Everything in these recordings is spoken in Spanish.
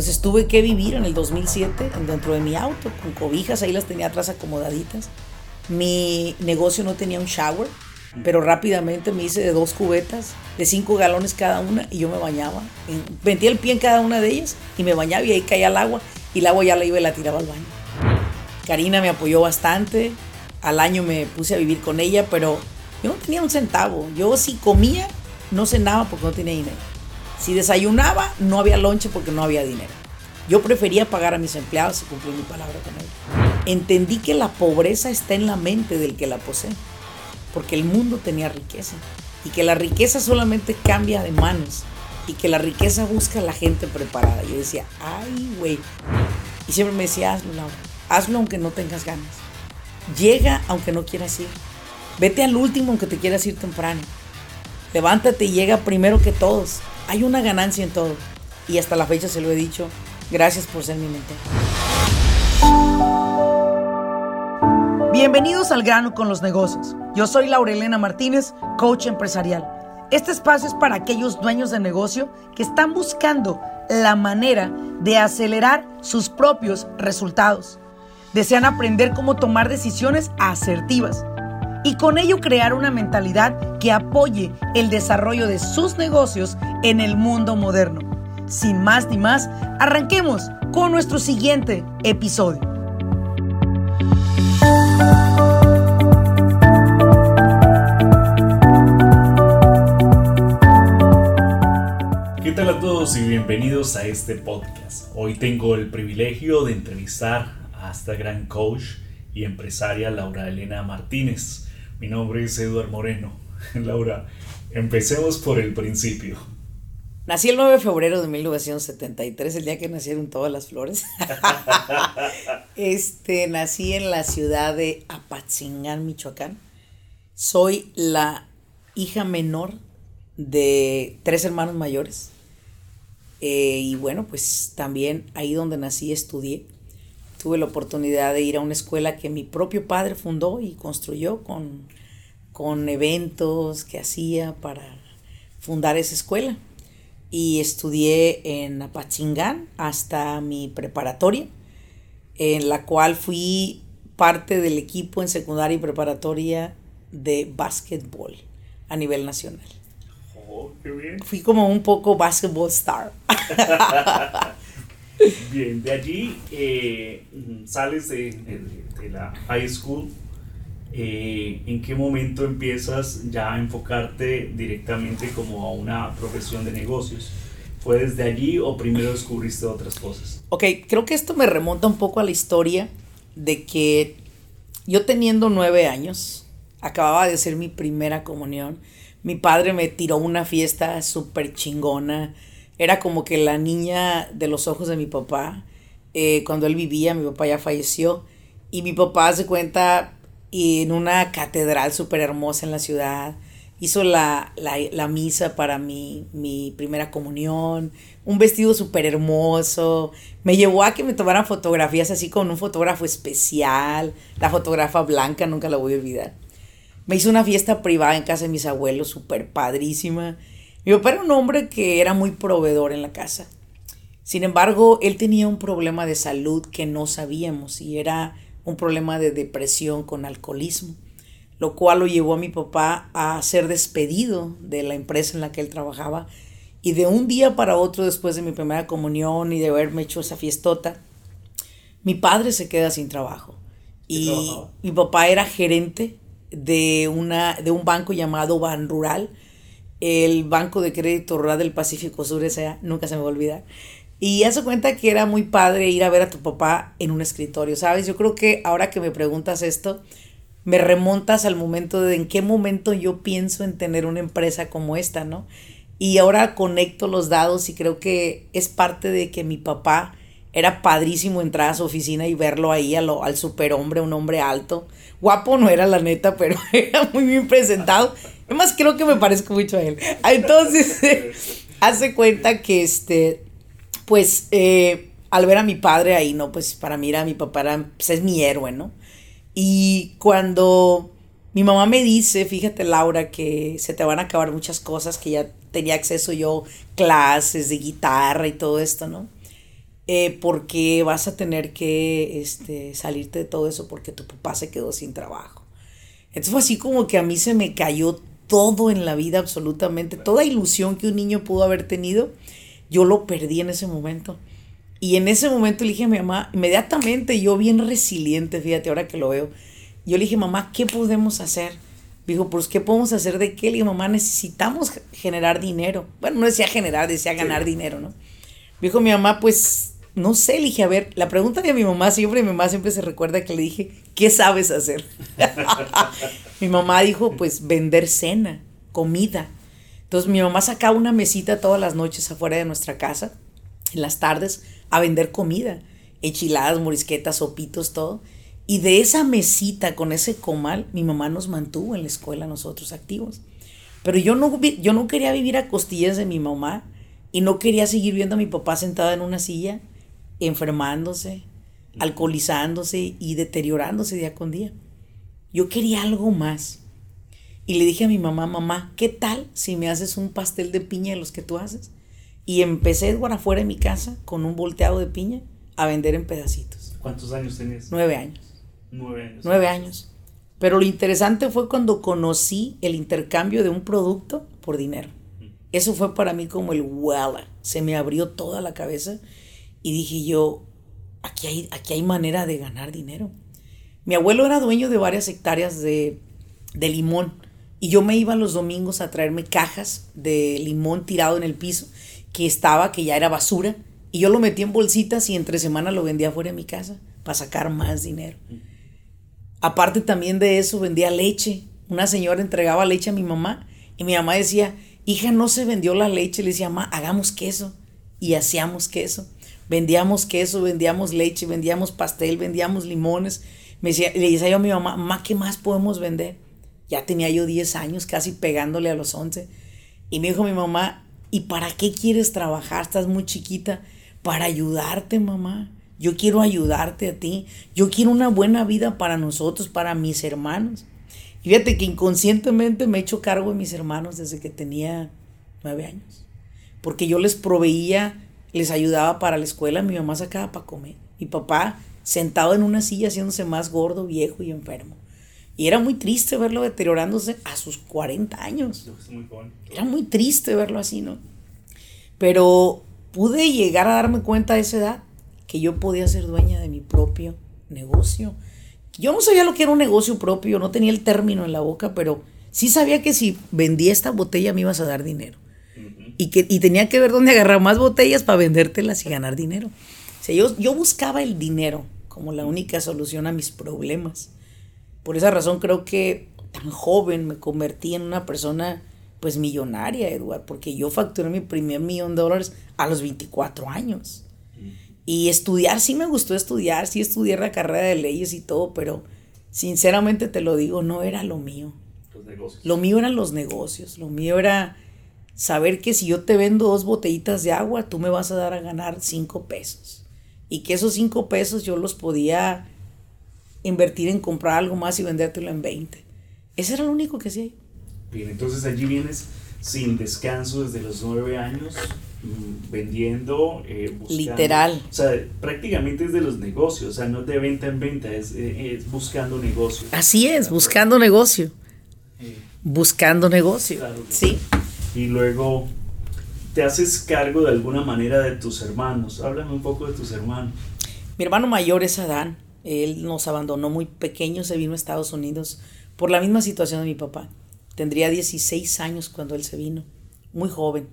Entonces tuve que vivir en el 2007 dentro de mi auto, con cobijas, ahí las tenía atrás acomodaditas. Mi negocio no tenía un shower, pero rápidamente me hice de dos cubetas, de cinco galones cada una, y yo me bañaba. Metía el pie en cada una de ellas y me bañaba y ahí caía el agua, y el agua ya la iba y la tiraba al baño. Karina me apoyó bastante, al año me puse a vivir con ella, pero yo no tenía un centavo. Yo si comía, no cenaba porque no tenía dinero. Si desayunaba, no había lonche porque no había dinero. Yo prefería pagar a mis empleados y cumplir mi palabra con ellos. Entendí que la pobreza está en la mente del que la posee porque el mundo tenía riqueza y que la riqueza solamente cambia de manos y que la riqueza busca a la gente preparada. Yo decía, ay, güey. Y siempre me decía, hazlo, Laura. Hazlo aunque no tengas ganas. Llega aunque no quieras ir. Vete al último aunque te quieras ir temprano. Levántate y llega primero que todos. Hay una ganancia en todo. Y hasta la fecha se lo he dicho. Gracias por ser mi mentor. Bienvenidos al grano con los negocios. Yo soy Laurelena Martínez, coach empresarial. Este espacio es para aquellos dueños de negocio que están buscando la manera de acelerar sus propios resultados. Desean aprender cómo tomar decisiones asertivas y con ello crear una mentalidad que apoye el desarrollo de sus negocios en el mundo moderno. Sin más ni más, arranquemos con nuestro siguiente episodio. ¿Qué tal a todos y bienvenidos a este podcast? Hoy tengo el privilegio de entrevistar a esta gran coach y empresaria Laura Elena Martínez. Mi nombre es Eduard Moreno. Laura, empecemos por el principio. Nací el 9 de febrero de 1973, el día que nacieron todas las flores. este, nací en la ciudad de Apatzingán, Michoacán. Soy la hija menor de tres hermanos mayores. Eh, y bueno, pues también ahí donde nací estudié. Tuve la oportunidad de ir a una escuela que mi propio padre fundó y construyó con, con eventos que hacía para fundar esa escuela. Y estudié en Apachingán hasta mi preparatoria, en la cual fui parte del equipo en secundaria y preparatoria de básquetbol a nivel nacional. Oh, qué bien. Fui como un poco basketball star. bien, de allí eh, sales de, de, la high school. Eh, ¿En qué momento empiezas ya a enfocarte directamente como a una profesión de negocios? ¿Fue desde allí o primero descubriste otras cosas? Ok, creo que esto me remonta un poco a la historia de que yo teniendo nueve años, acababa de hacer mi primera comunión mi padre me tiró una fiesta súper chingona. Era como que la niña de los ojos de mi papá. Eh, cuando él vivía, mi papá ya falleció. Y mi papá se cuenta en una catedral súper hermosa en la ciudad. Hizo la, la, misa para mi, mi, primera comunión. Un vestido súper hermoso. Me llevó a que me tomaran fotografías así con un fotógrafo especial. La fotógrafa blanca, nunca la voy a olvidar. Me hizo una fiesta privada en casa de mis abuelos, súper padrísima. Mi papá era un hombre que era muy proveedor en la casa. Sin embargo, él tenía un problema de salud que no sabíamos y era un problema de depresión con alcoholismo, lo cual lo llevó a mi papá a ser despedido de la empresa en la que él trabajaba y de un día para otro después de mi primera comunión y de haberme hecho esa fiestota, mi padre se queda sin trabajo. Y mi papá era gerente de, una, de un banco llamado Ban Rural, el Banco de Crédito Rural del Pacífico Sur, esa nunca se me va a olvidar. Y hace cuenta que era muy padre ir a ver a tu papá en un escritorio, ¿sabes? Yo creo que ahora que me preguntas esto, me remontas al momento de en qué momento yo pienso en tener una empresa como esta, ¿no? Y ahora conecto los dados y creo que es parte de que mi papá era padrísimo entrar a su oficina y verlo ahí a lo, al superhombre, un hombre alto. Guapo no era la neta, pero era muy bien presentado. Además, creo que me parezco mucho a él. Entonces, hace cuenta que este, pues, eh, al ver a mi padre ahí, ¿no? Pues para mí era mi papá, pues, es mi héroe, ¿no? Y cuando mi mamá me dice, fíjate Laura, que se te van a acabar muchas cosas, que ya tenía acceso yo, clases de guitarra y todo esto, ¿no? eh, porque vas a tener que este, salirte de todo eso porque tu papá se quedó sin trabajo. Entonces fue así como que a mí se me cayó todo en la vida, absolutamente, toda ilusión que un niño pudo haber tenido, yo lo perdí en ese momento. Y en ese momento le dije a mi mamá, inmediatamente yo bien resiliente, fíjate, ahora que lo veo, yo le dije, mamá, ¿qué podemos hacer? Dijo, pues, ¿qué podemos hacer de qué? Le dije, mamá, necesitamos generar dinero. Bueno, no decía generar, decía ganar dinero, ¿no? Dijo mi mamá, pues, no sé, le dije, a ver, la pregunta de mi mamá siempre, mi mamá siempre se recuerda que le dije, ¿qué sabes hacer? mi mamá dijo, pues, vender cena, comida. Entonces mi mamá sacaba una mesita todas las noches afuera de nuestra casa, en las tardes, a vender comida, enchiladas, morisquetas, sopitos, todo. Y de esa mesita con ese comal, mi mamá nos mantuvo en la escuela nosotros activos. Pero yo no, yo no quería vivir a costillas de mi mamá y no quería seguir viendo a mi papá sentado en una silla, enfermándose, alcoholizándose y deteriorándose día con día. Yo quería algo más. Y le dije a mi mamá, mamá, ¿qué tal si me haces un pastel de piña de los que tú haces? Y empecé por afuera de mi casa con un volteado de piña a vender en pedacitos. ¿Cuántos años tenías? Nueve años. Nueve años. Nueve años. Pero lo interesante fue cuando conocí el intercambio de un producto por dinero. Eso fue para mí como el wow. Se me abrió toda la cabeza y dije yo, aquí hay, aquí hay manera de ganar dinero. Mi abuelo era dueño de varias hectáreas de, de limón y yo me iba los domingos a traerme cajas de limón tirado en el piso que estaba, que ya era basura, y yo lo metí en bolsitas y entre semana lo vendía fuera de mi casa para sacar más dinero. Aparte también de eso, vendía leche. Una señora entregaba leche a mi mamá y mi mamá decía, hija, no se vendió la leche. Le decía, mamá, hagamos queso. Y hacíamos queso. Vendíamos queso, vendíamos leche, vendíamos pastel, vendíamos limones. Me decía, le decía yo a mi mamá, mamá, ¿qué más podemos vender? Ya tenía yo 10 años, casi pegándole a los 11. Y me dijo mi mamá, ¿y para qué quieres trabajar? Estás muy chiquita. Para ayudarte, mamá. Yo quiero ayudarte a ti. Yo quiero una buena vida para nosotros, para mis hermanos. Y fíjate que inconscientemente me he hecho cargo de mis hermanos desde que tenía nueve años. Porque yo les proveía, les ayudaba para la escuela, mi mamá sacaba para comer. Mi papá sentado en una silla haciéndose más gordo, viejo y enfermo. Y era muy triste verlo deteriorándose a sus 40 años. Era muy triste verlo así, ¿no? Pero pude llegar a darme cuenta a esa edad que yo podía ser dueña de mi propio negocio. Yo no sabía lo que era un negocio propio, no tenía el término en la boca, pero sí sabía que si vendía esta botella me ibas a dar dinero. y, que, y tenía que ver dónde agarrar más botellas para vendértelas y ganar dinero. O sea, yo, yo buscaba el dinero como la única solución a mis problemas. Por esa razón creo que tan joven me convertí en una persona pues millonaria, Eduard, porque yo facturé mi primer millón de dólares a los 24 años. Y estudiar, sí me gustó estudiar, sí estudié la carrera de leyes y todo, pero sinceramente te lo digo, no era lo mío. Los negocios. Lo mío eran los negocios, lo mío era saber que si yo te vendo dos botellitas de agua, tú me vas a dar a ganar cinco pesos. Y que esos cinco pesos yo los podía invertir en comprar algo más y vendértelo en 20. Ese era lo único que hacía. Bien, entonces allí vienes sin descanso desde los nueve años, mm, vendiendo, eh, buscando. Literal. O sea, prácticamente es de los negocios, o sea, no de venta en venta, es, eh, es buscando negocio. Así es, buscando negocio. Eh, Buscando negocio. Claro sí. y luego te haces cargo de alguna manera de tus hermanos. Háblame un poco de tus hermanos. Mi hermano mayor es Adán. Él nos abandonó muy pequeño, se vino a Estados Unidos por la misma situación de mi papá. Tendría 16 años cuando él se vino, muy joven.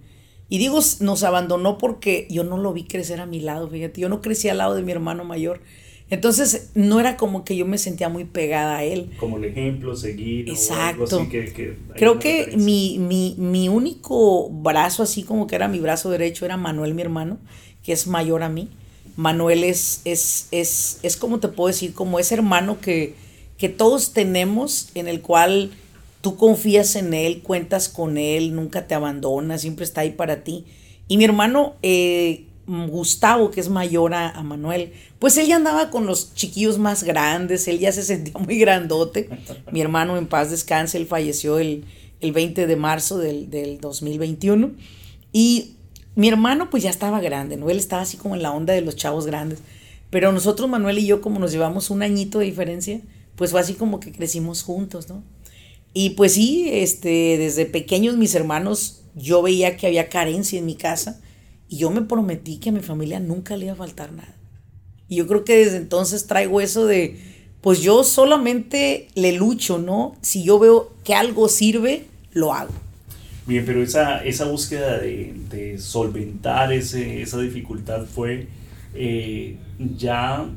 Y digo, nos abandonó porque yo no lo vi crecer a mi lado, fíjate, yo no crecí al lado de mi hermano mayor. Entonces, no era como que yo me sentía muy pegada a él. Como el ejemplo, seguir. Exacto. O algo así que, Creo que mi, mi, mi único brazo, así como que era mi brazo derecho, era Manuel, mi hermano, que es mayor a mí. Manuel es, es, es, es como te puedo decir, como ese hermano que, que todos tenemos, en el cual tú confías en él, cuentas con él, nunca te abandona, siempre está ahí para ti. Y mi hermano eh, Gustavo, que es mayor a, a Manuel, pues él ya andaba con los chiquillos más grandes, él ya se sentía muy grandote. Mi hermano en paz descanse, él falleció el, el 20 de marzo del, del 2021. Y mi hermano pues ya estaba grande, ¿no? Él estaba así como en la onda de los chavos grandes. Pero nosotros, Manuel y yo, como nos llevamos un añito de diferencia, pues fue así como que crecimos juntos, ¿no? Y pues sí, este, desde pequeños mis hermanos, yo veía que había carencia en mi casa y yo me prometí que a mi familia nunca le iba a faltar nada. Y yo creo que desde entonces traigo eso de, pues yo solamente le lucho, ¿no? Si yo veo que algo sirve, lo hago. Bien, pero esa, esa búsqueda de, solventar ese, esa dificultad fue eh, ya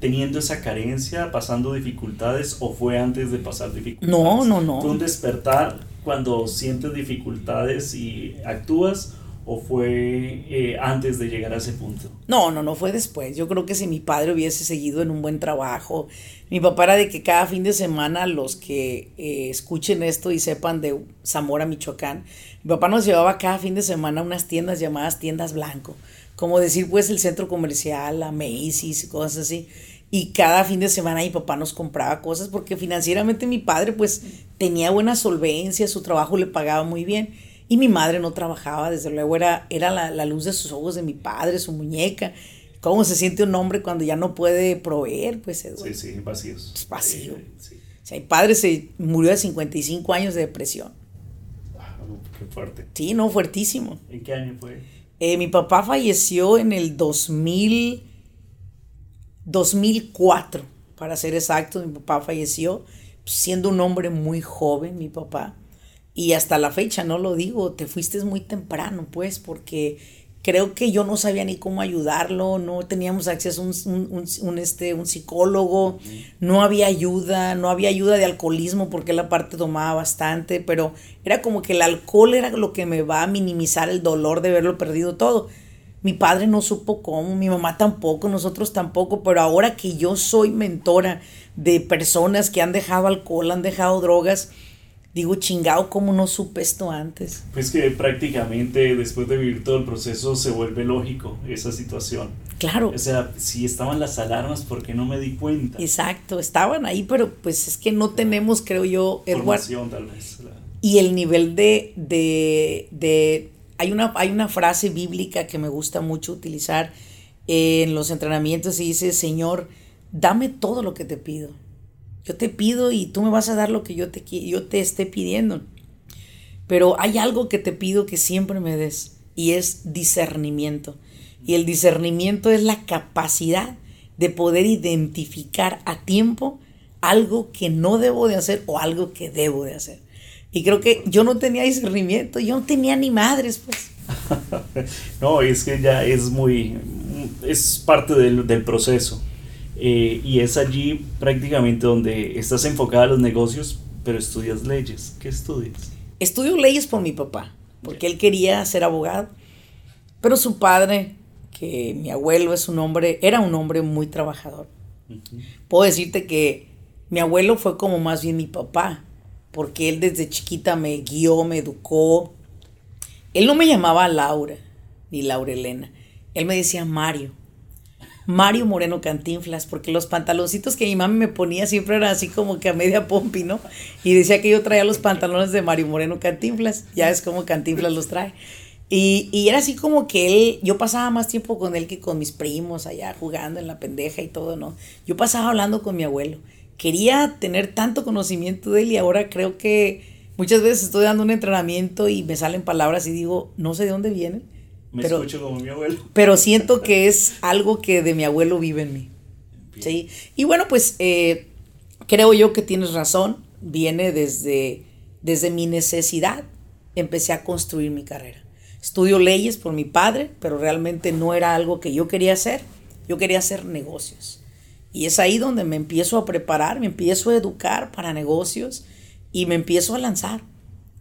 teniendo esa carencia, pasando dificultades o fue antes de pasar dificultades? No, no, no. ¿Fue un despertar cuando sientes dificultades y actúas o fue eh, antes de llegar a ese punto? No, no, no fue después. Yo creo que si mi padre hubiese seguido en un buen trabajo, mi papá era de que cada fin de semana los que eh, escuchen esto y sepan de Zamora, Michoacán, mi papá nos llevaba cada fin de semana a unas tiendas llamadas tiendas blanco, como decir pues el centro comercial, a Macy's y cosas así. Y cada fin de semana mi papá nos compraba cosas porque financieramente mi padre pues tenía buena solvencia, su trabajo le pagaba muy bien y mi madre no trabajaba, desde luego era, era la, luz de sus ojos de mi padre, su muñeca. ¿Cómo se siente un hombre cuando ya no puede proveer? Pues, Sí, sí, vacíos. Es vacío. O sea, mi padre se murió de 55 años de depresión. Ah, qué fuerte. Sí, no, fuertísimo. ¿En qué año fue? Eh, mi papá falleció en el 2000, 2004, para ser exacto. Mi papá falleció siendo un hombre muy joven, mi papá. Y hasta la fecha, no lo digo, te fuiste muy temprano, pues, porque creo que yo no sabía ni cómo ayudarlo, no teníamos acceso a un, este, un psicólogo, no había ayuda, no había ayuda de alcoholismo porque la parte tomaba bastante, pero era como que el alcohol era lo que me va a minimizar el dolor de haberlo perdido todo. Mi padre no supo cómo, mi mamá tampoco, nosotros tampoco, pero ahora que yo soy mentora de personas que han dejado alcohol, han dejado drogas, digo, chingado, ¿cómo no supe esto antes? Pues que prácticamente después de vivir todo el proceso se vuelve lógico esa situación. Claro. O sea, si estaban las alarmas, ¿por qué no me di cuenta? Exacto, estaban ahí, pero pues es que no tenemos, creo yo, Formación, tal vez. Y el nivel de, de, de hay, una, hay una frase bíblica que me gusta mucho utilizar en los entrenamientos y dice, Señor, dame todo lo que te pido yo te pido y tú me vas a dar lo que yo te, yo te esté pidiendo. Pero hay algo que te pido que siempre me des y es discernimiento. Y el discernimiento es la capacidad de poder identificar a tiempo algo que no debo de hacer o algo que debo de hacer. Y creo que yo no tenía discernimiento, yo no tenía ni madres, pues. no, es que ya es muy, es parte del, del proceso. Eh, y es allí prácticamente donde estás enfocada a los negocios, pero estudias leyes. ¿Qué estudias? Estudio leyes por mi papá, porque él quería ser abogado, pero su padre, que mi abuelo es un hombre, era un hombre muy trabajador. Puedo decirte que mi abuelo fue como más bien mi papá, porque él desde chiquita me guió, me educó. Él no me llamaba Laura, ni Laura Elena, él me decía Mario Mario Moreno Cantinflas, porque los pantaloncitos que mi mamá me ponía siempre eran así como que a media pompi, ¿no? Y decía que yo traía los pantalones de Mario Moreno Cantinflas, ya es como Cantinflas los trae. Y, y, era así como que él, yo pasaba más tiempo con él que con mis primos allá jugando en la pendeja y todo, ¿no? Yo pasaba hablando con mi abuelo. Quería tener tanto conocimiento de él y ahora creo que muchas veces estoy dando un entrenamiento y me salen palabras y digo, no sé de dónde vienen me pero, escucho como mi abuelo. Pero siento que es algo que de mi abuelo vive en mí. ¿sí? Y bueno, pues eh, creo yo que tienes razón. Viene desde, desde mi necesidad. Empecé a construir mi carrera. Estudio leyes por mi padre, pero realmente no era algo que yo quería hacer. Yo quería hacer negocios. Y es ahí donde me empiezo a preparar, me empiezo a educar para negocios y me empiezo a lanzar.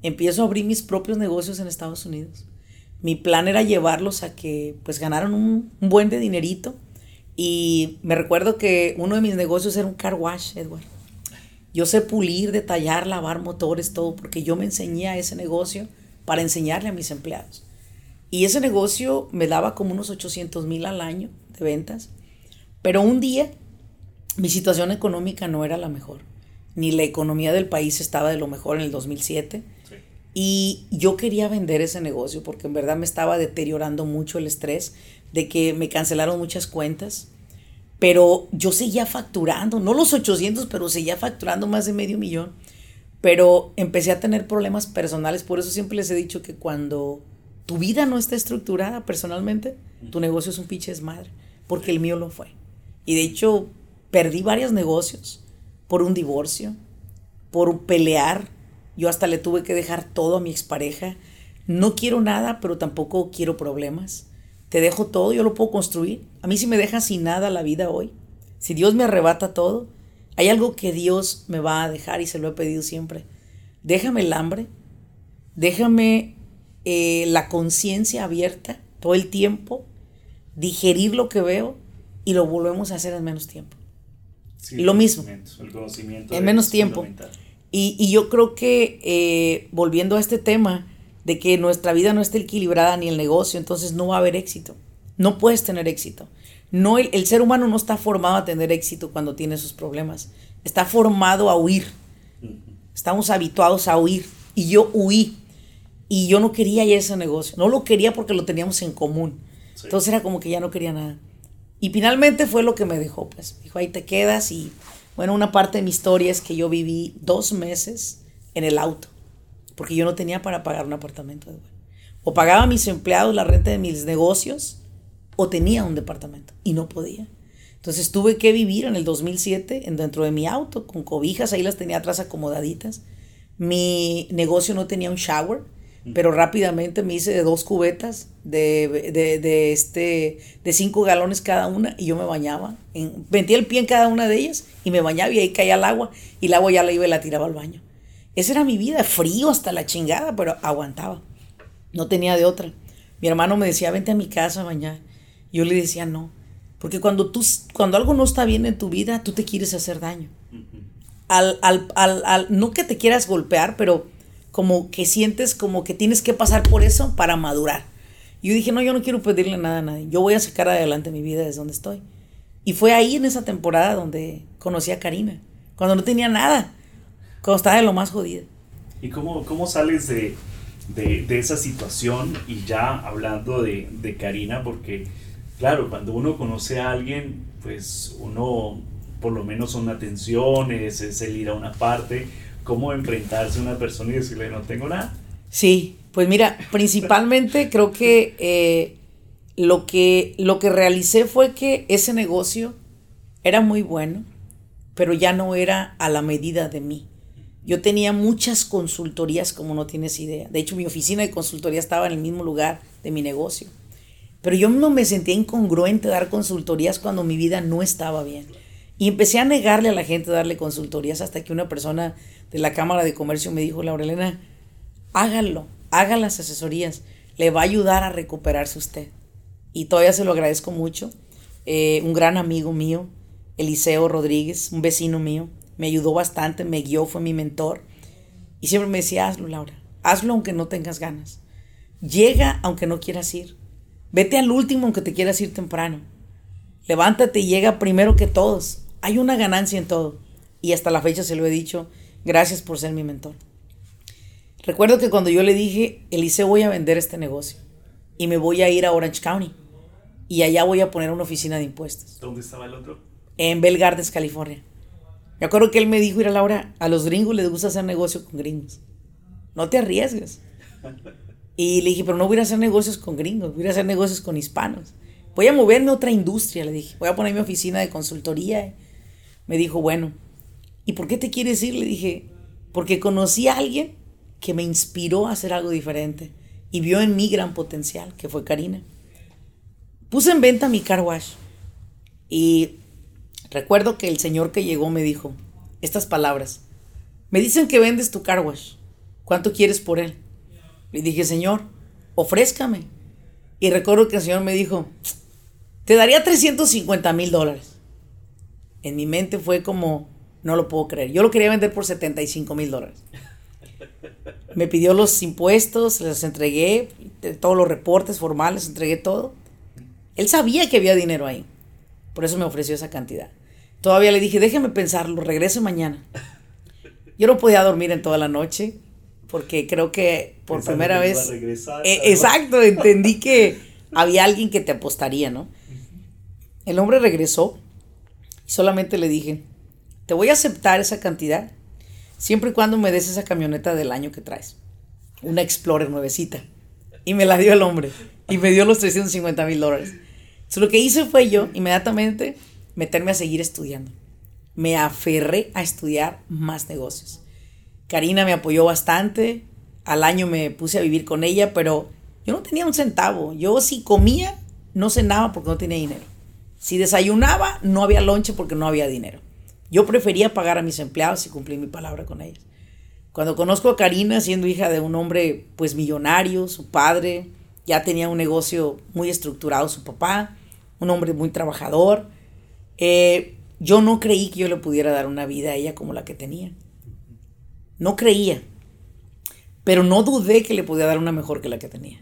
Empiezo a abrir mis propios negocios en Estados Unidos mi plan era llevarlos a que pues ganaran un, buen de dinerito. Y me recuerdo que uno de mis negocios era un car wash, Edward. Yo sé pulir, detallar, lavar motores, todo, porque yo me enseñé a ese negocio para enseñarle a mis empleados. Y ese negocio me daba como unos 800 mil al año de ventas. Pero un día mi situación económica no era la mejor. Ni la economía del país estaba de lo mejor en el 2007 Y yo quería vender ese negocio porque en verdad me estaba deteriorando mucho el estrés de que me cancelaron muchas cuentas. Pero yo seguía facturando, no los 800, pero seguía facturando más de medio millón. Pero empecé a tener problemas personales, por eso siempre les he dicho que cuando tu vida no está estructurada personalmente, tu negocio es un pinche desmadre, porque el mío lo fue. Y de hecho, perdí varios negocios por un divorcio, por pelear. Yo hasta le tuve que dejar todo a mi expareja. No quiero nada, pero tampoco quiero problemas. Te dejo todo, yo lo puedo construir. A mí si me deja sin nada la vida hoy, si Dios me arrebata todo, hay algo que Dios me va a dejar y se lo he pedido siempre. Déjame el hambre, déjame eh, la conciencia abierta todo el tiempo, digerir lo que veo y lo volvemos a hacer en menos tiempo. y lo mismo. El conocimiento en menos tiempo. Y, y, yo creo que eh, volviendo a este tema de que nuestra vida no está equilibrada ni el negocio, entonces no va a haber éxito. No puedes tener éxito. No, el, el, ser humano no está formado a tener éxito cuando tiene sus problemas. Está formado a huir. Estamos habituados a huir. Y yo huí. Y yo no quería ya ese negocio. No lo quería porque lo teníamos en común. Entonces era como que ya no quería nada. Y finalmente fue lo que me dejó. Pues dijo, ahí te quedas. Y bueno, una parte de mi historia es que yo viví dos meses en el auto. Porque yo no tenía para pagar un apartamento. O pagaba a mis empleados la renta de mis negocios o tenía un departamento y no podía. Entonces tuve que vivir en el 2007 en, dentro de mi auto con cobijas, ahí las tenía atrás acomodaditas. Mi negocio no tenía un shower, pero rápidamente me hice de dos cubetas de, de, este, de cinco galones cada una y yo me bañaba. En, metía el pie en cada una de ellas y me bañaba y ahí caía el agua y el agua ya la iba y la tiraba al baño. Esa era mi vida, frío hasta la chingada, pero aguantaba. No tenía de otra. Mi hermano me decía, vente a mi casa a bañar. Yo le decía no. Porque cuando, tú, cuando algo no está bien en tu vida, tú te quieres hacer daño. Al, al, al, no que te quieras golpear, pero como que sientes como que tienes que pasar por eso para madurar. Yo dije, no, yo no quiero pedirle nada a nadie. Yo voy a sacar adelante mi vida desde donde estoy. Y fue ahí en esa temporada donde conocí a Karina. Cuando no tenía nada. Cuando estaba de lo más jodida. ¿Y cómo, cómo sales de, de, esa situación? Y ya hablando de, de Karina, porque claro, cuando uno conoce a alguien, pues uno por lo menos son atenciones, es el ir a una parte, cómo enfrentarse a una persona y decirle no tengo nada. Sí, pues mira, principalmente creo que, eh, lo que lo que realicé fue que ese negocio era muy bueno, pero ya no era a la medida de mí. Yo tenía muchas consultorías como no tienes idea. De hecho, mi oficina de consultoría estaba en el mismo lugar de mi negocio. Pero yo no me sentía incongruente dar consultorías cuando mi vida no estaba bien. Y empecé a negarle a la gente darle consultorías hasta que una persona de la Cámara de Comercio me dijo, Laurelena, hágalo, haga las asesorías, le va a ayudar a recuperarse usted. Y todavía se lo agradezco mucho. Eh, un gran amigo mío, Eliseo Rodríguez, un vecino mío, me ayudó bastante, me guió, fue mi mentor. Y siempre me decía, hazlo, Laura, hazlo aunque no tengas ganas. Llega aunque no quieras ir. Vete al último aunque te quieras ir temprano. Levántate y llega primero que todos. Hay una ganancia en todo. Y hasta la fecha se lo he dicho. Gracias por ser mi mentor. Recuerdo que cuando yo le dije, Eliseo, voy a vender este negocio y me voy a ir a Orange County y allá voy a poner una oficina de impuestos. ¿Dónde estaba el otro? En Bell Gardens, California. Me acuerdo que él me dijo, ir a Laura, a los gringos les gusta hacer negocio con gringos. No te arriesgues. Y le dije, pero no voy a hacer negocios con gringos, voy a hacer negocios con hispanos. Voy a moverme a otra industria, le dije. Voy a poner mi oficina de consultoría. Me dijo, bueno, ¿y por qué te quieres ir? Le dije, porque conocí a alguien que me inspiró a hacer algo diferente y vio en mí gran potencial, que fue Karina. Puse en venta mi car wash y recuerdo que el señor que llegó me dijo estas palabras. Me dicen que vendes tu car wash. ¿Cuánto quieres por él? Le dije, Señor, ofrézcame. Y recuerdo que el Señor me dijo, te daría 350 mil dólares. En mi mente fue como, no lo puedo creer. Yo lo quería vender por 75 mil dólares. Me pidió los impuestos, les entregué, todos los reportes formales, entregué todo. Él sabía que había dinero ahí. Por eso me ofreció esa cantidad. Todavía le dije, déjeme pensarlo, regrese mañana. Yo no podía dormir en toda la noche porque creo que por primera vez... Eh, exacto, entendí que había alguien que te apostaría, ¿no? El hombre regresó solamente le dije, te voy a aceptar esa cantidad siempre y cuando me des esa camioneta del año que traes. Una Explorer nuevecita. Y me la dio el hombre. Y me dio los 350 mil dólares. lo que hice fue yo, inmediatamente, meterme a seguir estudiando. Me aferré a estudiar más negocios. Karina me apoyó bastante. Al año me puse a vivir con ella, pero yo no tenía un centavo. Yo si comía, no cenaba porque no tenía dinero. Si desayunaba, no había lonche porque no había dinero. Yo prefería pagar a mis empleados y cumplir mi palabra con ellos. Cuando conozco a Karina, siendo hija de un hombre pues millonario, su padre ya tenía un negocio muy estructurado, su papá, un hombre muy trabajador, eh, yo no creí que yo le pudiera dar una vida a ella como la que tenía. No creía, pero no dudé que le podía dar una mejor que la que tenía.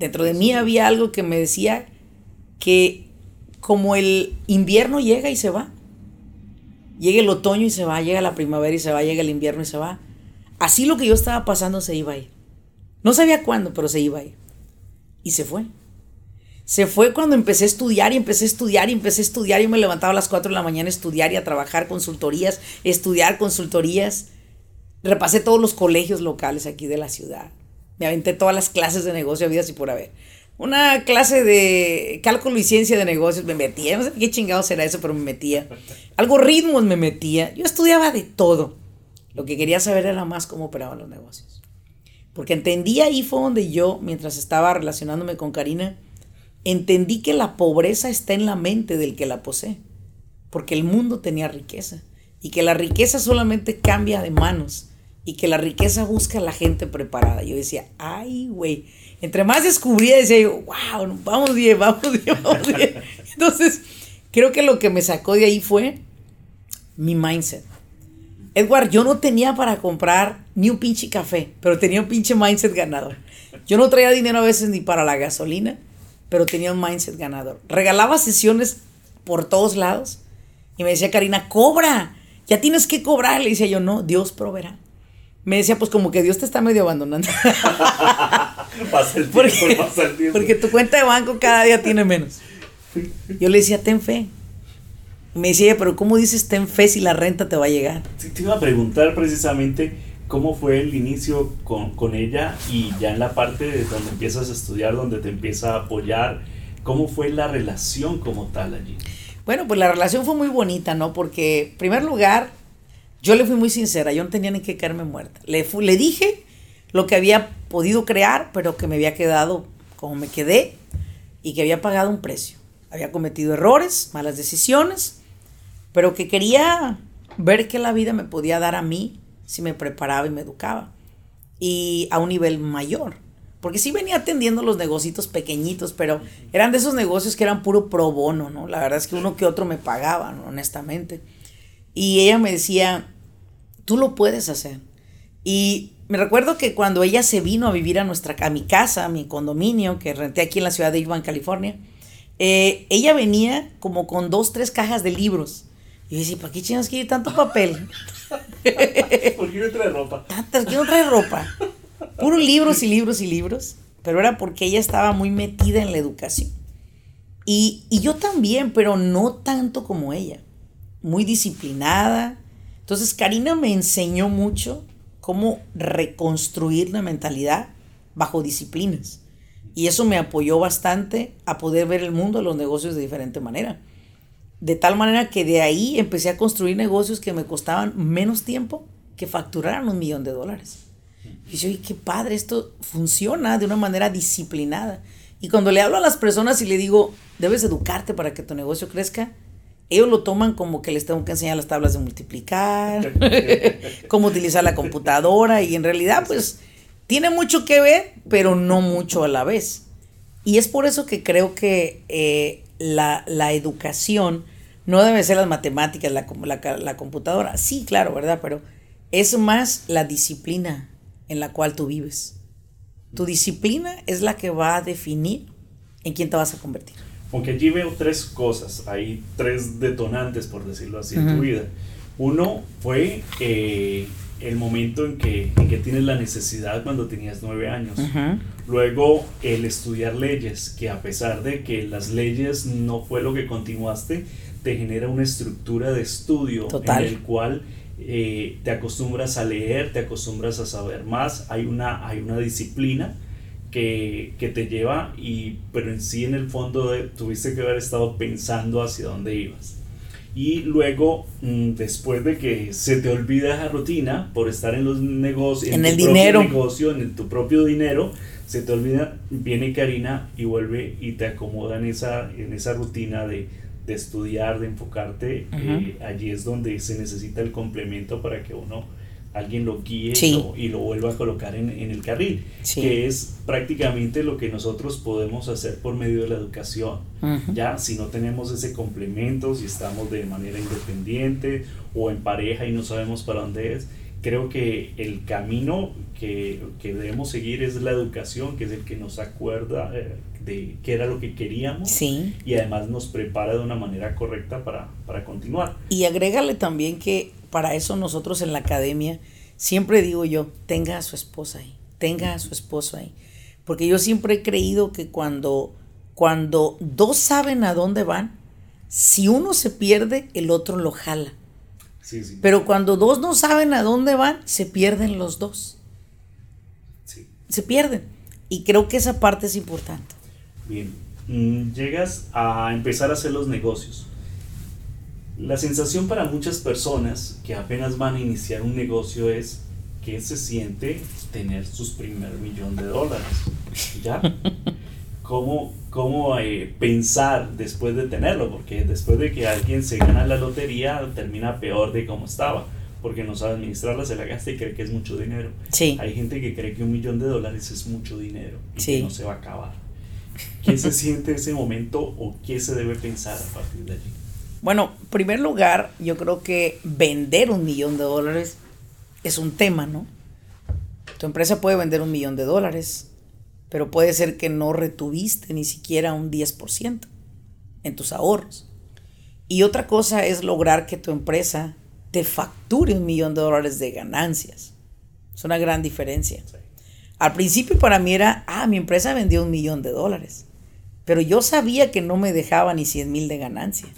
Dentro de mí había algo que me decía que como el invierno llega y se va, llega el otoño y se va, llega la primavera y se va, llega el invierno y se va. Así lo que yo estaba pasando se iba a. No sabía cuándo, pero se iba a. Y se fue. Se fue cuando empecé a estudiar y empecé a estudiar y empecé a estudiar. y me levantaba a las 4 de la mañana a estudiar y a trabajar consultorías, estudiar consultorías. Repasé todos los colegios locales aquí de la ciudad. Me aventé todas las clases de negocio habidas y por haber una clase de cálculo y ciencia de negocios, me metía, no sé qué chingado será eso, pero me metía. Algoritmos me metía, yo estudiaba de todo. Lo que quería saber era más cómo operaban los negocios. Porque entendí ahí fue donde yo, mientras estaba relacionándome con Karina, entendí que la pobreza está en la mente del que la posee. Porque el mundo tenía riqueza. Y que la riqueza solamente cambia de manos. Y que la riqueza busca a la gente preparada. Yo decía, ay, güey entre más descubría, decía yo, wow, vamos bien, vamos bien, vamos bien. Entonces, creo que lo que me sacó de ahí fue mi mindset. Edward, yo no tenía para comprar ni un pinche café, pero tenía un pinche mindset ganador. Yo no traía dinero a veces ni para la gasolina, pero tenía un mindset ganador. Regalaba sesiones por todos lados y me decía Karina, cobra, ya tienes que cobrar. Le decía yo, no, Dios proveerá me decía, pues como que Dios te está medio abandonando. pasa el tiempo, porque, pasa el tiempo. Porque tu cuenta de banco cada día tiene menos. Yo le decía, ten fe. me decía, pero ¿cómo dices ten fe si la renta te va a llegar? Sí, te iba a preguntar precisamente cómo fue el inicio con, con ella y ya en la parte de donde empiezas a estudiar, donde te empieza a apoyar, ¿cómo fue la relación como tal allí? Bueno, pues la relación fue muy bonita, ¿no? Porque, en primer lugar, yo le fui muy sincera, yo no tenía ni que caerme muerta. Le, le dije lo que había podido crear, pero que me había quedado como me quedé y que había pagado un precio. Había cometido errores, malas decisiones, pero que quería ver qué la vida me podía dar a mí si me preparaba y me educaba. Y a un nivel mayor. Porque sí venía atendiendo los negocios pequeñitos, pero eran de esos negocios que eran puro pro bono, ¿no? La verdad es que uno que otro me pagaban, honestamente. Y ella me decía, tú lo puedes hacer. Y me recuerdo que cuando ella se vino a vivir a, nuestra, a mi casa, a mi condominio, que renté aquí en la ciudad de Irvine, California, eh, ella venía como con dos, tres cajas de libros. Y yo decía, ¿para qué chingas quiere tanto papel? ¿Por qué no trae ropa? Tantas, ¿qué no trae ropa? Puros libros y libros y libros. Pero era porque ella estaba muy metida en la educación. Y, y yo también, pero no tanto como ella muy disciplinada. Entonces Karina me enseñó mucho cómo reconstruir la mentalidad bajo disciplinas. Y eso me apoyó bastante a poder ver el mundo de los negocios de diferente manera. De tal manera que de ahí empecé a construir negocios que me costaban menos tiempo que facturaran un millón de dólares. Y yo, qué padre, esto funciona de una manera disciplinada. Y cuando le hablo a las personas y le digo, debes educarte para que tu negocio crezca, ellos lo toman como que les tengo que enseñar las tablas de multiplicar, cómo utilizar la computadora y en realidad pues tiene mucho que ver, pero no mucho a la vez. Y es por eso que creo que eh, la, educación no debe ser las matemáticas, la, la, la computadora. Sí, claro, ¿verdad? Pero es más la disciplina en la cual tú vives. Tu disciplina es la que va a definir en quién te vas a convertir. Aunque allí veo tres cosas, hay tres detonantes, por decirlo así, en tu vida. Uno fue eh, el momento en que, en que tienes la necesidad cuando tenías nueve años. Luego el estudiar leyes, que a pesar de que las leyes no fue lo que continuaste, te genera una estructura de estudio en el cual eh, te acostumbras a leer, te acostumbras a saber más, hay una, hay una disciplina que, que, te lleva, y, pero en sí en el fondo tuviste que haber estado pensando hacia dónde ibas. Y luego, mm, después de que se te olvida esa rutina por estar en los negocios, en, el dinero, negocio, en tu propio dinero, se te olvida, viene Karina y vuelve y te acomoda en esa, en esa rutina de, de estudiar, de enfocarte. Eh, allí es donde se necesita el complemento para que uno alguien lo guíe y, lo, vuelva a colocar en, el carril, que es prácticamente lo que nosotros podemos hacer por medio de la educación. Ya, si no tenemos ese complemento, si estamos de manera independiente o en pareja y no sabemos para dónde es, creo que el camino que, debemos seguir es la educación, que es el que nos acuerda eh, de qué era lo que queríamos y además nos prepara de una manera correcta para, para continuar. Y agrégale también que para eso nosotros en la academia, siempre digo yo, tenga a su esposa ahí, tenga a su esposo ahí. Porque yo siempre he creído que cuando, cuando dos saben a dónde van, si uno se pierde, el otro lo jala. Pero cuando dos no saben a dónde van, se pierden los dos. Se pierden. Y creo que esa parte es importante. Bien. Mm, llegas a empezar a hacer los negocios. La sensación para muchas personas que apenas van a iniciar un negocio es que se siente tener sus primer millón de dólares. ¿Ya? ¿Cómo, cómo eh, pensar después de tenerlo? Porque después de que alguien se gana la lotería, termina peor de cómo estaba. Porque no sabe administrarla, se la gasta y cree que es mucho dinero. Sí. Hay gente que cree que un millón de dólares es mucho dinero y que no se va a acabar. ¿Qué se siente ese momento o qué se debe pensar a partir de allí? Bueno, en primer lugar, yo creo que vender un millón de dólares es un tema, ¿no? Tu empresa puede vender un millón de dólares, pero puede ser que no retuviste ni siquiera un 10% en tus ahorros. Y otra cosa es lograr que tu empresa te facture un millón de dólares de ganancias. Es una gran diferencia. Al principio para mí era, ah, mi empresa vendió un millón de dólares, pero yo sabía que no me dejaba ni 100 mil de ganancia.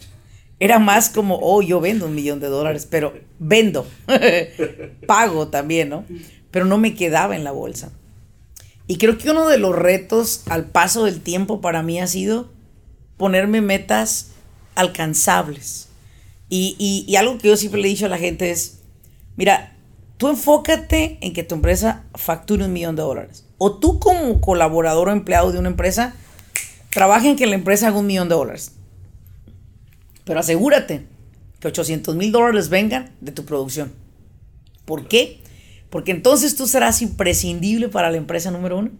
Era más como, oh, yo vendo un millón de dólares, pero vendo, pago también, ¿no? Pero no me quedaba en la bolsa. Y creo que uno de los retos al paso del tiempo para mí ha sido ponerme metas alcanzables. Y, y, algo que yo siempre le he dicho a la gente es, mira, tú enfócate en que tu empresa facture un millón de dólares. O tú como colaborador o empleado de una empresa, trabaja en que la empresa haga un millón de dólares. Pero asegúrate que 800 mil dólares vengan de tu producción. ¿Por qué? Porque entonces tú serás imprescindible para la empresa número uno.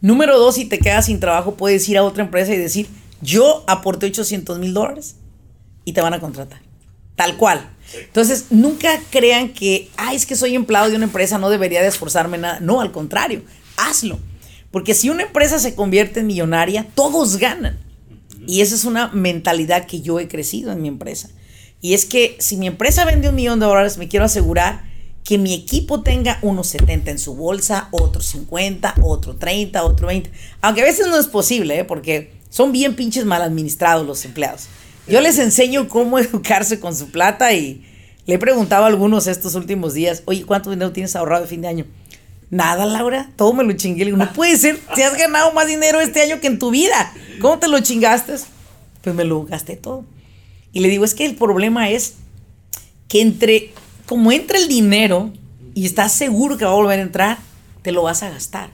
Número dos, si te quedas sin trabajo, puedes ir a otra empresa y decir, yo aporté 800 mil dólares y te van a contratar. Tal cual. Entonces, nunca crean que, ay, es que soy empleado de una empresa, no debería de esforzarme nada. No, al contrario, hazlo. Porque si una empresa se convierte en millonaria, todos ganan. Y esa es una mentalidad que yo he crecido en mi empresa. Y es que si mi empresa vende un millón de dólares, me quiero asegurar que mi equipo tenga unos 70 en su bolsa, otro 50, otro 30, otro 20. Aunque a veces no es posible, ¿eh? porque son bien pinches mal administrados los empleados. Yo les enseño cómo educarse con su plata y le he preguntado a algunos estos últimos días, oye, ¿cuánto dinero tienes ahorrado de fin de año? Nada, Laura, todo me lo chingué. no puede ser, te has ganado más dinero este año que en tu vida. ¿Cómo te lo chingaste? Pues me lo gasté todo. Y le digo, es que el problema es que entre, como entra el dinero y estás seguro que va a volver a entrar, te lo vas a gastar.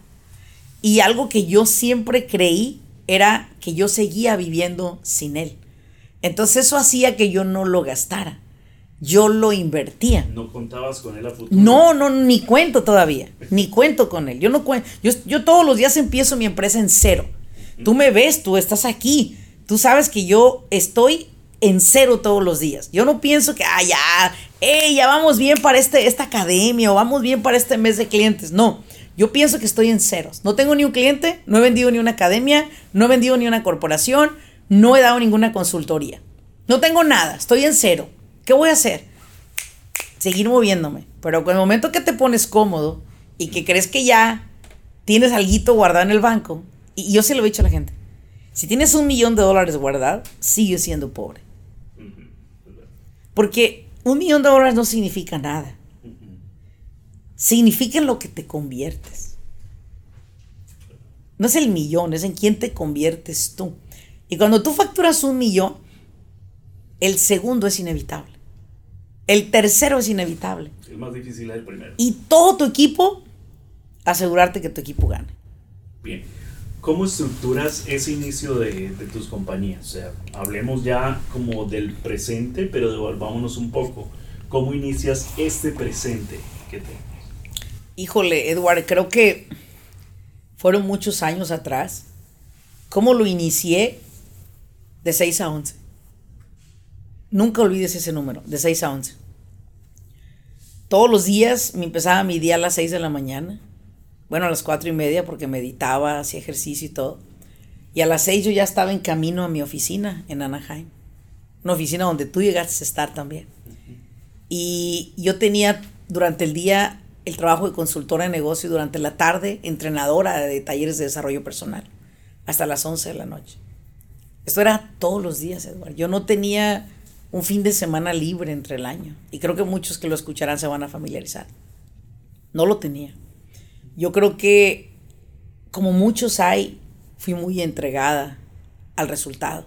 Y algo que yo siempre creí era que yo seguía viviendo sin él. Entonces eso hacía que yo no lo gastara yo lo invertía. ¿No contabas con él a futuro? No, no, ni cuento todavía, ni cuento con él. Yo no cuento, yo, yo todos los días empiezo mi empresa en cero. Tú me ves, tú estás aquí, tú sabes que yo estoy en cero todos los días. Yo no pienso que, ah, ya, hey, ya vamos bien para este, esta academia o vamos bien para este mes de clientes. No, yo pienso que estoy en ceros. No tengo ni un cliente, no he vendido ni una academia, no he vendido ni una corporación, no he dado ninguna consultoría. No tengo nada, estoy en cero. ¿Qué voy a hacer? Seguir moviéndome. Pero con el momento que te pones cómodo y que crees que ya tienes algo guardado en el banco, y yo se lo he dicho a la gente, si tienes un millón de dólares guardado, sigues siendo pobre. Porque un millón de dólares no significa nada. Significa en lo que te conviertes. No es el millón, es en quién te conviertes tú. Y cuando tú facturas un millón, el segundo es inevitable. El tercero es inevitable. El más difícil es el primero. Y todo tu equipo, asegurarte que tu equipo gane. Bien. ¿Cómo estructuras ese inicio de, tus compañías? O sea, hablemos ya como del presente, pero devolvámonos un poco. ¿Cómo inicias este presente que tenemos? Híjole, Edward, creo que fueron muchos años atrás. ¿Cómo lo inicié? De 6 a 11. Nunca olvides ese número, de 6 a 11. Todos los días me empezaba mi día a las 6 de la mañana bueno, a las cuatro y media porque meditaba, hacía ejercicio y todo. Y a las seis yo ya estaba en camino a mi oficina en Anaheim. Una oficina donde tú llegaste a estar también. Y yo tenía durante el día el trabajo de consultora de negocio y durante la tarde entrenadora de talleres de desarrollo personal. Hasta las 11 de la noche. Esto era todos los días, Eduardo. Yo no tenía un fin de semana libre entre el año. Y creo que muchos que lo escucharán se van a familiarizar. No lo tenía yo creo que, como muchos hay, fui muy entregada al resultado.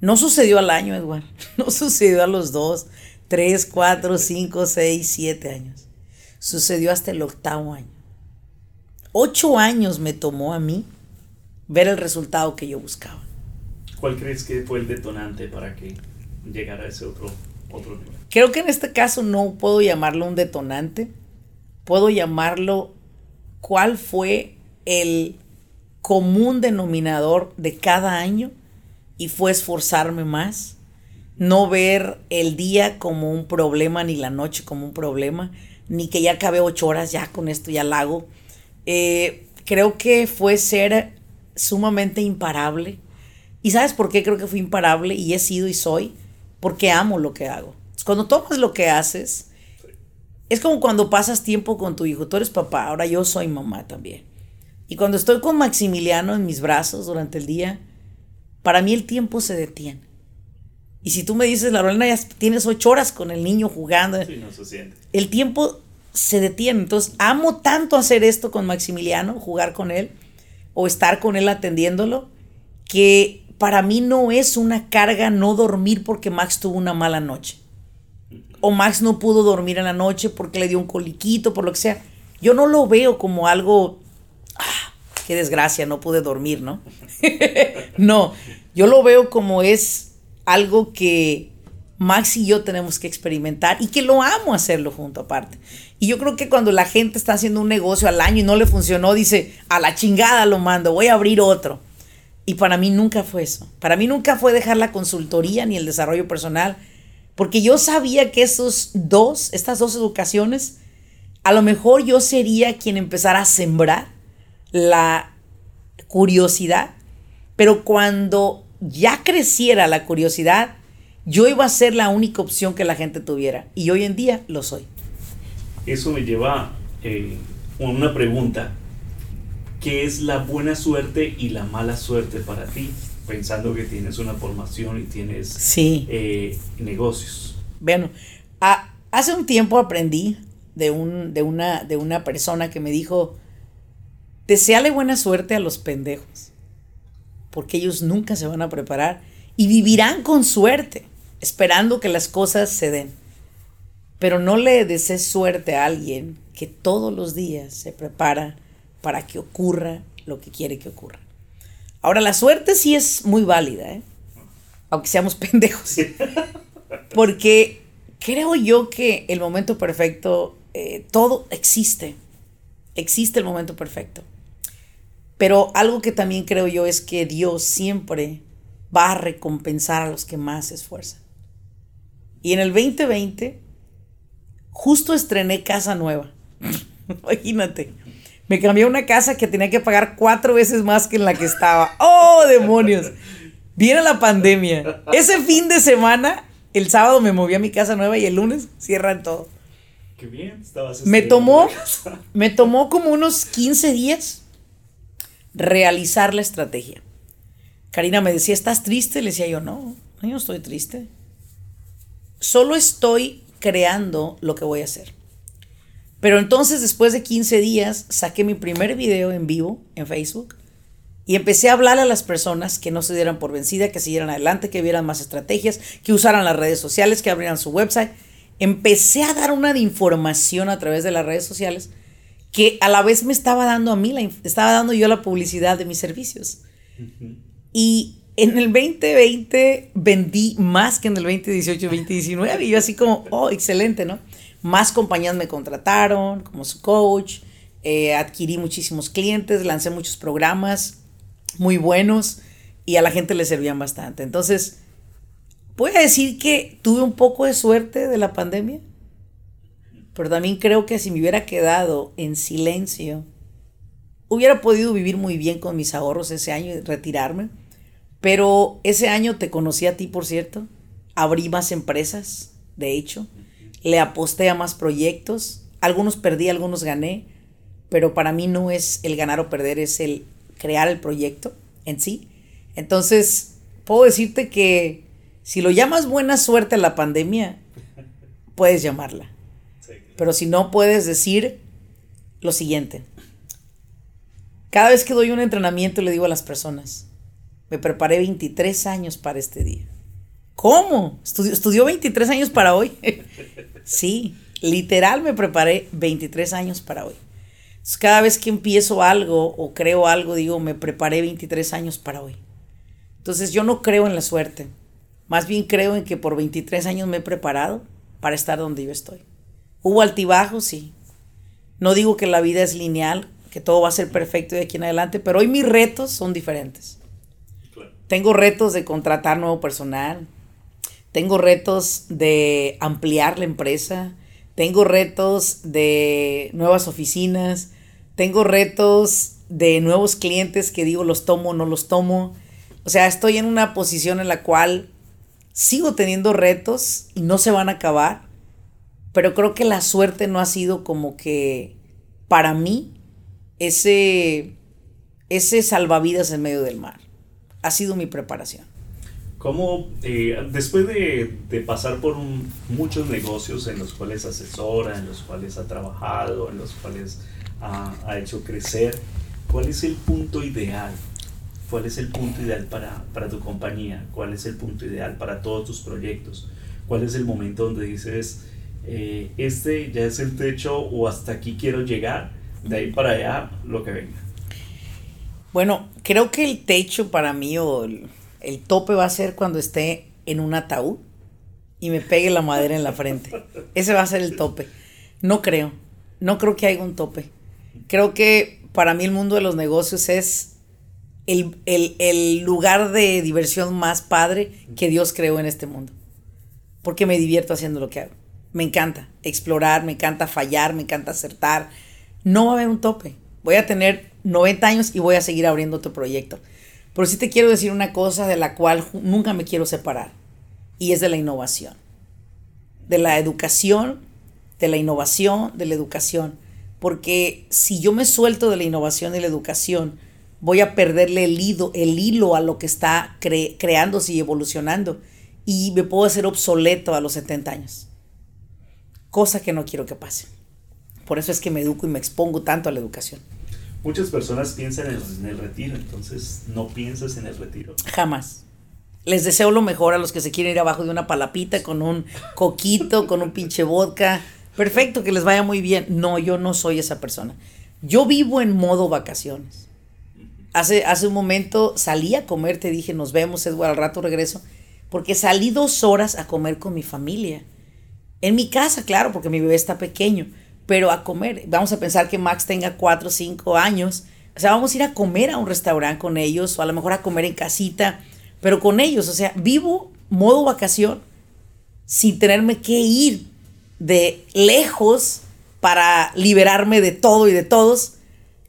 No sucedió al año, Eduardo. No sucedió a los dos, tres, cuatro, cinco, seis, siete años. Sucedió hasta el octavo año. Ocho años me tomó a mí ver el resultado que yo buscaba. ¿Cuál crees que fue el detonante para que llegara a ese otro, otro nivel? Creo que en este caso no puedo llamarlo un detonante, puedo llamarlo cuál fue el común denominador de cada año y fue esforzarme más, no ver el día como un problema ni la noche como un problema, ni que ya acabé ocho horas, ya con esto ya la hago. Eh, creo que fue ser sumamente imparable. ¿Y sabes por qué creo que fui imparable y he sido y soy? Porque amo lo que hago. Cuando tomas lo que haces, es como cuando pasas tiempo con tu hijo. Tú eres papá, ahora yo soy mamá también. Y cuando estoy con Maximiliano en mis brazos durante el día, para mí el tiempo se detiene. Y si tú me dices, la Lorena, ya tienes ocho horas con el niño jugando, el tiempo se detiene. Entonces, amo tanto hacer esto con Maximiliano, jugar con él o estar con él atendiéndolo, que para mí no es una carga no dormir porque Max tuvo una mala noche o Max no pudo dormir en la noche porque le dio un coliquito, por lo que sea. Yo no lo veo como algo, ah, qué desgracia, no pude dormir, ¿no? no, yo lo veo como es algo que Max y yo tenemos que experimentar y que lo amo hacerlo junto aparte. Y yo creo que cuando la gente está haciendo un negocio al año y no le funcionó, dice, a la chingada lo mando, voy a abrir otro. Y para mí nunca fue eso. Para mí nunca fue dejar la consultoría ni el desarrollo personal porque yo sabía que esos dos, estas dos educaciones, a lo mejor yo sería quien empezara a sembrar la curiosidad, pero cuando ya creciera la curiosidad, yo iba a ser la única opción que la gente tuviera. Y hoy en día lo soy. Eso me lleva eh, una pregunta. ¿Qué es la buena suerte y la mala suerte para ti? pensando que tienes una formación y tienes eh, negocios. Bueno, hace un tiempo aprendí de, un, de, una, de una persona que me dijo, deseale buena suerte a los pendejos, porque ellos nunca se van a preparar y vivirán con suerte, esperando que las cosas se den. Pero no le desees suerte a alguien que todos los días se prepara para que ocurra lo que quiere que ocurra. Ahora, la suerte sí es muy válida, ¿eh? aunque seamos pendejos. Porque creo yo que el momento perfecto, eh, todo existe. Existe el momento perfecto. Pero algo que también creo yo es que Dios siempre va a recompensar a los que más se esfuerzan. Y en el 2020, justo estrené casa nueva. Imagínate. Me cambié a una casa que tenía que pagar cuatro veces más que en la que estaba. ¡Oh, demonios! Viene la pandemia. Ese fin de semana, el sábado me moví a mi casa nueva y el lunes cierran todo. Qué bien, estabas Me tomó, me tomó como unos 15 días realizar la estrategia. Karina me decía, ¿estás triste? Le decía yo, no, no, yo no estoy triste. Solo estoy creando lo que voy a hacer. Pero entonces, después de 15 días, saqué mi primer video en vivo en Facebook y empecé a hablar a las personas que no se dieran por vencida, que siguieran adelante, que vieran más estrategias, que usaran las redes sociales, que abrieran su website. Empecé a dar una información a través de las redes sociales que a la vez me estaba dando a mí, la, estaba dando yo la publicidad de mis servicios. Y en el 2020 vendí más que en el 2018, 2019. Y yo así como, oh, excelente, ¿no? Más compañías me contrataron como su coach. eh, adquirí muchísimos clientes, lancé muchos programas muy buenos y a la gente le servían bastante. Entonces, voy a decir que tuve un poco de suerte de la pandemia, pero también creo que si me hubiera quedado en silencio, hubiera podido vivir muy bien con mis ahorros ese año y retirarme. Pero ese año te conocí a ti, por cierto. Abrí más empresas, de hecho. Le aposté a más proyectos. Algunos perdí, algunos gané. Pero para mí no es el ganar o perder, es el crear el proyecto en sí. Entonces, puedo decirte que si lo llamas buena suerte a la pandemia, puedes llamarla. Pero si no, puedes decir lo siguiente. Cada vez que doy un entrenamiento le digo a las personas, me preparé 23 años para este día. ¿Cómo? ¿Estudió, estudió 23 años para hoy? sí, literal me preparé 23 años para hoy. Entonces, cada vez que empiezo algo o creo algo, digo, me preparé 23 años para hoy. Entonces yo no creo en la suerte. Más bien creo en que por 23 años me he preparado para estar donde yo estoy. Hubo altibajos, sí. No digo que la vida es lineal, que todo va a ser perfecto de aquí en adelante, pero hoy mis retos son diferentes. Claro. Tengo retos de contratar nuevo personal. Tengo retos de ampliar la empresa. Tengo retos de nuevas oficinas. Tengo retos de nuevos clientes que digo los tomo o no los tomo. O sea, estoy en una posición en la cual sigo teniendo retos y no se van a acabar. Pero creo que la suerte no ha sido como que para mí ese, ese salvavidas en medio del mar. Ha sido mi preparación. ¿Cómo, eh, después de, de pasar por un- muchos negocios en los cuales asesora, en los cuales ha trabajado, en los cuales ha, ha hecho crecer, cuál es el punto ideal? ¿Cuál es el punto ideal para, para tu compañía? ¿Cuál es el punto ideal para todos tus proyectos? ¿Cuál es el momento donde dices, eh, este ya es el techo o hasta aquí quiero llegar? De ahí para allá, lo que venga. Bueno, creo que el techo para mí o el, el tope va a ser cuando esté en un ataúd y me pegue la madera en la frente. Ese va a ser el tope. No creo. No creo que haya un tope. Creo que para mí el mundo de los negocios es el, el- el lugar de diversión más padre que Dios creó en este mundo. Porque me divierto haciendo lo que hago. Me encanta explorar, me encanta fallar, me encanta acertar. No va a haber un tope. Voy a tener 90 años y voy a seguir abriendo otro proyecto. Pero sí te quiero decir una cosa de la cual nunca me quiero separar. Y es de la innovación. De la educación, de la innovación, de la educación. Porque si yo me suelto de la innovación y la educación, voy a perderle el hilo, el hilo a lo que está cre- creándose y evolucionando. Y me puedo hacer obsoleto a los 70 años. Cosa que no quiero que pase. Por eso es que me educo y me expongo tanto a la educación. Muchas personas piensan en el, retiro, entonces no piensas en el retiro. Jamás. Les deseo lo mejor a los que se quieren ir abajo de una palapita con un coquito, con un pinche vodka. Perfecto, que les vaya muy bien. No, yo no soy esa persona. Yo vivo en modo vacaciones. Hace, hace un momento salí a comer, te dije, nos vemos, Edward, al rato regreso, porque salí dos horas a comer con mi familia. En mi casa, claro, porque mi bebé está pequeño, pero a comer. Vamos a pensar que Max tenga cuatro o cinco años. O sea, vamos a ir a comer a un restaurante con ellos, o a lo mejor a comer en casita, pero con ellos. O sea, vivo modo vacación sin tenerme que ir de lejos para liberarme de todo y de todos.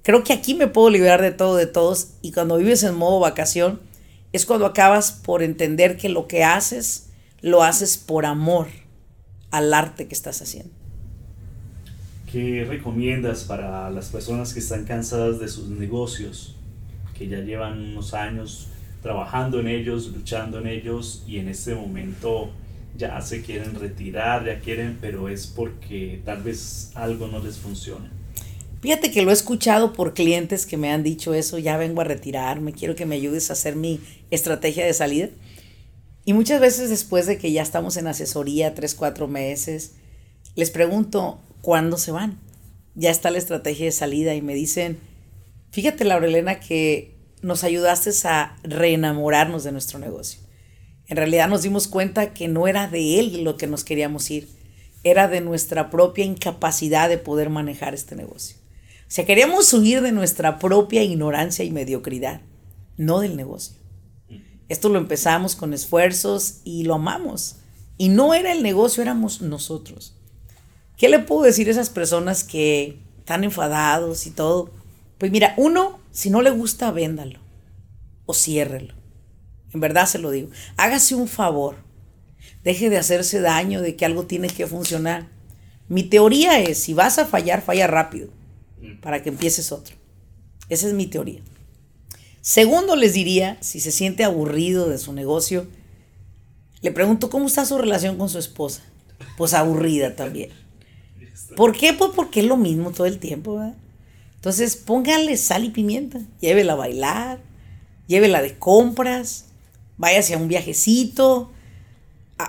Creo que aquí me puedo liberar de todo, de todos. Y cuando vives en modo vacación, es cuando acabas por entender que lo que haces, lo haces por amor al arte que estás haciendo. ¿Qué recomiendas para las personas que están cansadas de sus negocios, que ya llevan unos años trabajando en ellos, luchando en ellos y en este momento ya se quieren retirar, ya quieren, pero es porque tal vez algo no les funciona? Fíjate que lo he escuchado por clientes que me han dicho eso, ya vengo a retirarme, quiero que me ayudes a hacer mi estrategia de salida. Y muchas veces después de que ya estamos en asesoría, tres, cuatro meses, les pregunto, ¿cuándo se van? Ya está la estrategia de salida y me dicen, fíjate Laurelena que nos ayudaste a reenamorarnos de nuestro negocio. En realidad nos dimos cuenta que no era de él lo que nos queríamos ir, era de nuestra propia incapacidad de poder manejar este negocio. O sea, queríamos huir de nuestra propia ignorancia y mediocridad, no del negocio. Esto lo empezamos con esfuerzos y lo amamos. Y no era el negocio, éramos nosotros. ¿Qué le puedo decir a esas personas que están enfadados y todo? Pues mira, uno, si no le gusta, véndalo o ciérrelo. En verdad se lo digo. Hágase un favor. Deje de hacerse daño de que algo tiene que funcionar. Mi teoría es, si vas a fallar, falla rápido para que empieces otro. Esa es mi teoría. Segundo, les diría, si se siente aburrido de su negocio, le pregunto cómo está su relación con su esposa. Pues aburrida también. ¿Por qué? Pues porque es lo mismo todo el tiempo, ¿verdad? Entonces, póngale sal y pimienta. Llévela a bailar, llévela de compras, váyase a un viajecito,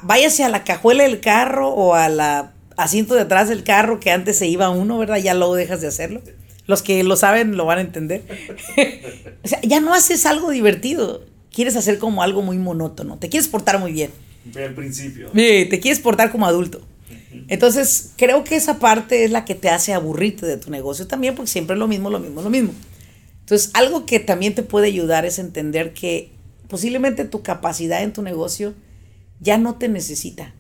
váyase a la cajuela del carro o a la asiento de atrás del carro que antes se iba uno, ¿verdad? Ya luego dejas de hacerlo. Los que lo saben lo van a entender. o sea, ya no haces algo divertido. Quieres hacer como algo muy monótono. Te quieres portar muy bien. Al principio. Sí, te quieres portar como adulto. Entonces, creo que esa parte es la que te hace aburrirte de tu negocio también, porque siempre es lo mismo, lo mismo, lo mismo. Entonces, algo que también te puede ayudar es entender que posiblemente tu capacidad en tu negocio ya no te necesita.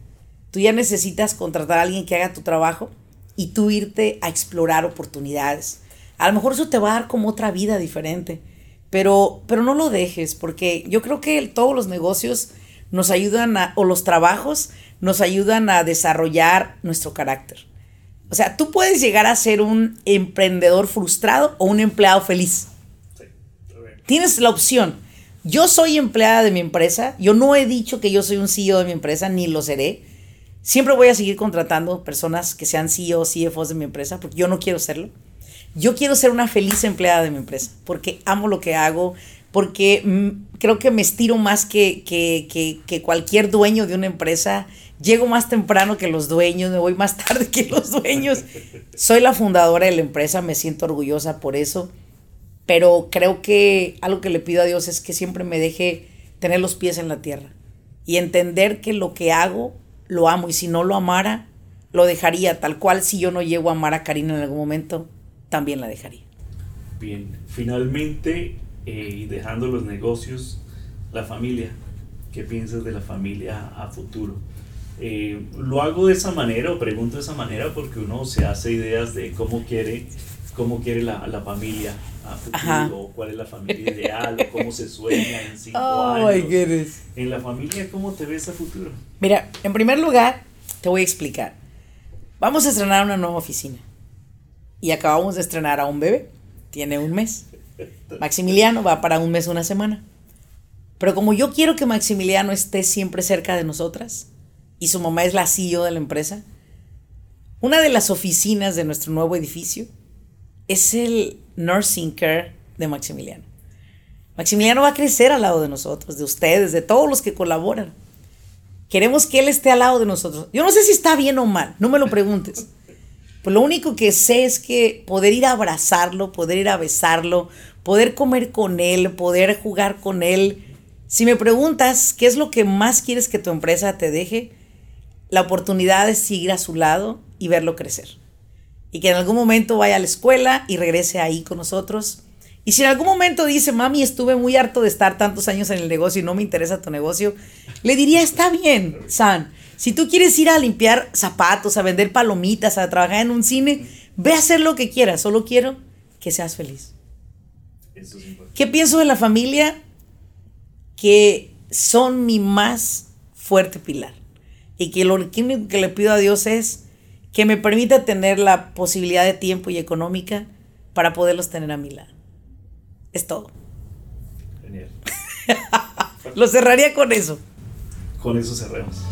Tú ya necesitas contratar a alguien que haga tu trabajo y tú irte a explorar oportunidades. A lo mejor eso te va a dar como otra vida diferente, pero, pero no lo dejes, porque yo creo que todos los negocios nos ayudan a, o los trabajos nos ayudan a desarrollar nuestro carácter. O sea, tú puedes llegar a ser un emprendedor frustrado o un empleado feliz. Tienes la opción. Yo soy empleada de mi empresa. Yo no he dicho que yo soy un CEO de mi empresa, ni lo seré. Siempre voy a seguir contratando personas que sean CEO CFOs de mi empresa, porque yo no quiero serlo. Yo quiero ser una feliz empleada de mi empresa, porque amo lo que hago, porque mm, creo que me estiro más que, que, que, cualquier dueño de una empresa. Llego más temprano que los dueños, me voy más tarde que los dueños. Soy la fundadora de la empresa, me siento orgullosa por eso, pero creo que algo que le pido a Dios es que siempre me deje tener los pies en la tierra y entender que lo que hago lo amo y si no lo amara, lo dejaría, tal cual si yo no llego a amar a Karina en algún momento, también la dejaría. Bien, finalmente, eh, dejando los negocios, la familia, ¿qué piensas de la familia a futuro? Eh, lo hago de esa manera o pregunto de esa manera porque uno se hace ideas de cómo quiere, cómo quiere la, la familia a futuro, cuál es la familia ideal, o cómo se sueña en cinco oh, años. En la familia, ¿cómo te ves a futuro? Mira, en primer lugar, te voy a explicar. Vamos a estrenar una nueva oficina. Y acabamos de estrenar a un bebé. Tiene un mes. Maximiliano va para un mes, una semana. Pero como yo quiero que Maximiliano esté siempre cerca de nosotras, y su mamá es la CEO de la empresa, una de las oficinas de nuestro nuevo edificio es el nursing care de Maximiliano. Maximiliano va a crecer al lado de nosotros, de ustedes, de todos los que colaboran. Queremos que él esté al lado de nosotros. Yo no sé si está bien o mal, no me lo preguntes. Pues lo único que sé es que poder ir a abrazarlo, poder ir a besarlo, poder comer con él, poder jugar con él. Si me preguntas qué es lo que más quieres que tu empresa te deje, la oportunidad de seguir a su lado y verlo crecer y que en algún momento vaya a la escuela y regrese ahí con nosotros. Y si en algún momento dice, mami, estuve muy harto de estar tantos años en el negocio y no me interesa tu negocio, le diría, está bien, San. Si tú quieres ir a limpiar zapatos, a vender palomitas, a trabajar en un cine, ve a hacer lo que quieras. Solo quiero que seas feliz. ¿Qué pienso de la familia? Que son mi más fuerte pilar. Y que lo único que le pido a Dios es que me permita tener la posibilidad de tiempo y económica para poderlos tener a mi lado. Es todo. Genial. Lo cerraría con eso. Con eso cerremos.